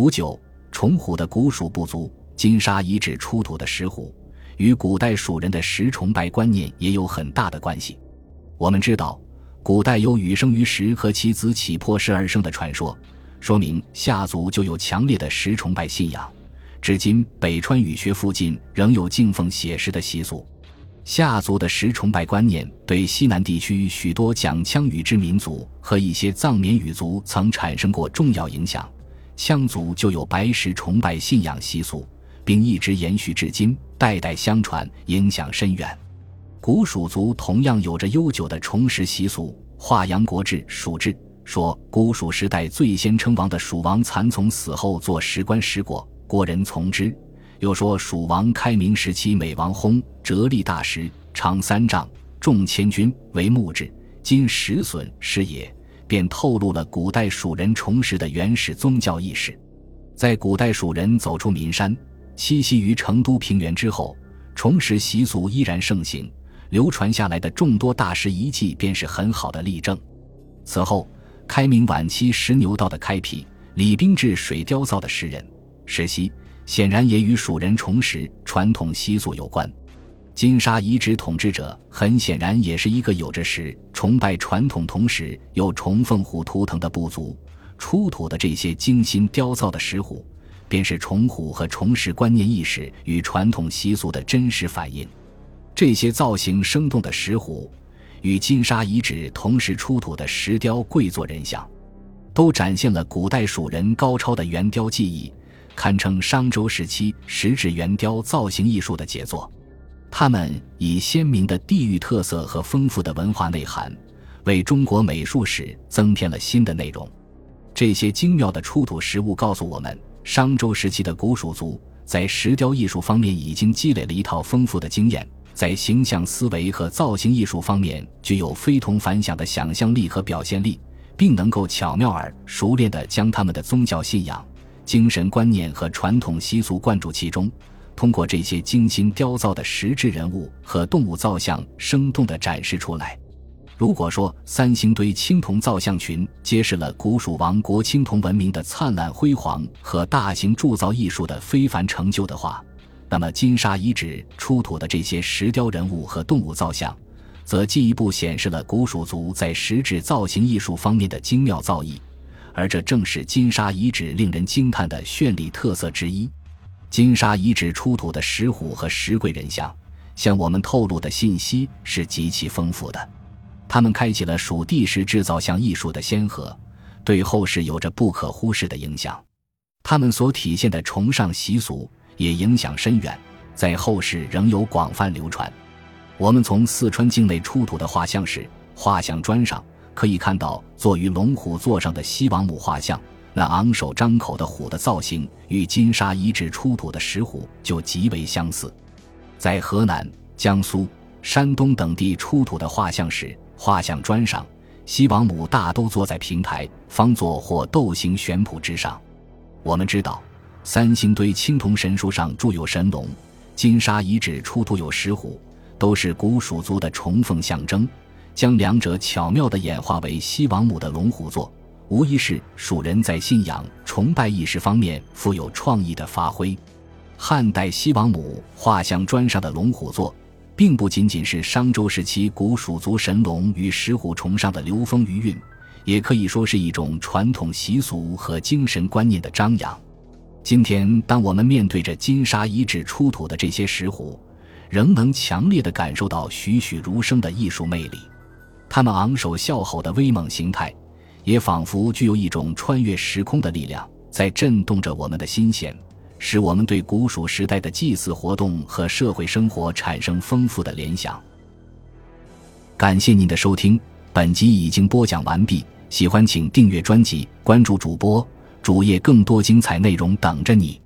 古九，崇虎的古蜀部族，金沙遗址出土的石虎，与古代蜀人的石崇拜观念也有很大的关系。我们知道，古代有羽生于石和其子起破石而生的传说，说明夏族就有强烈的石崇拜信仰。至今，北川语穴附近仍有敬奉写石的习俗。夏族的石崇拜观念对西南地区许多讲羌语之民族和一些藏缅语族曾产生过重要影响。羌族就有白石崇拜信仰习俗，并一直延续至今，代代相传，影响深远。古蜀族同样有着悠久的崇石习俗。《华阳国志·蜀志》说，古蜀时代最先称王的蜀王蚕丛死后做石棺石椁，国人从之。又说，蜀王开明时期，美王薨，折立大石，长三丈，重千钧，为木质，今石笋是也。便透露了古代蜀人崇石的原始宗教意识。在古代蜀人走出岷山，栖息于成都平原之后，崇石习俗依然盛行，流传下来的众多大石遗迹便是很好的例证。此后，开明晚期石牛道的开辟，李冰治水雕造的石人、石溪，显然也与蜀人崇石传统习俗有关。金沙遗址统治者很显然也是一个有着石崇拜传统，同时又崇凤虎图腾的部族。出土的这些精心雕造的石虎，便是崇虎和崇石观念意识与传统习俗的真实反映。这些造型生动的石虎，与金沙遗址同时出土的石雕跪坐人像，都展现了古代蜀人高超的圆雕技艺，堪称商周时期石质圆雕造型艺术的杰作。他们以鲜明的地域特色和丰富的文化内涵，为中国美术史增添了新的内容。这些精妙的出土实物告诉我们，商周时期的古蜀族在石雕艺术方面已经积累了一套丰富的经验，在形象思维和造型艺术方面具有非同凡响的想象力和表现力，并能够巧妙而熟练地将他们的宗教信仰、精神观念和传统习俗灌注其中。通过这些精心雕造的石质人物和动物造像，生动地展示出来。如果说三星堆青铜造像群揭示了古蜀王国青铜文明的灿烂辉煌和大型铸造艺术的非凡成就的话，那么金沙遗址出土的这些石雕人物和动物造像，则进一步显示了古蜀族在石质造型艺术方面的精妙造诣，而这正是金沙遗址令人惊叹的绚丽特色之一。金沙遗址出土的石虎和石贵人像，向我们透露的信息是极其丰富的。他们开启了蜀地石制造像艺术的先河，对后世有着不可忽视的影响。他们所体现的崇尚习俗也影响深远，在后世仍有广泛流传。我们从四川境内出土的画像石画像砖上，可以看到坐于龙虎座上的西王母画像。那昂首张口的虎的造型与金沙遗址出土的石虎就极为相似。在河南、江苏、山东等地出土的画像石画像砖上，西王母大都坐在平台、方座或斗形悬圃之上。我们知道，三星堆青铜神书上铸有神龙，金沙遗址出土有石虎，都是古蜀族的崇奉象征，将两者巧妙地演化为西王母的龙虎座。无疑是蜀人在信仰崇拜意识方面富有创意的发挥。汉代西王母画像砖上的龙虎座，并不仅仅是商周时期古蜀族神龙与石虎崇尚的流风余韵，也可以说是一种传统习俗和精神观念的张扬。今天，当我们面对着金沙遗址出土的这些石虎，仍能强烈地感受到栩栩如生的艺术魅力。他们昂首笑吼的威猛形态。也仿佛具有一种穿越时空的力量，在震动着我们的心弦，使我们对古蜀时代的祭祀活动和社会生活产生丰富的联想。感谢您的收听，本集已经播讲完毕。喜欢请订阅专辑，关注主播主页，更多精彩内容等着你。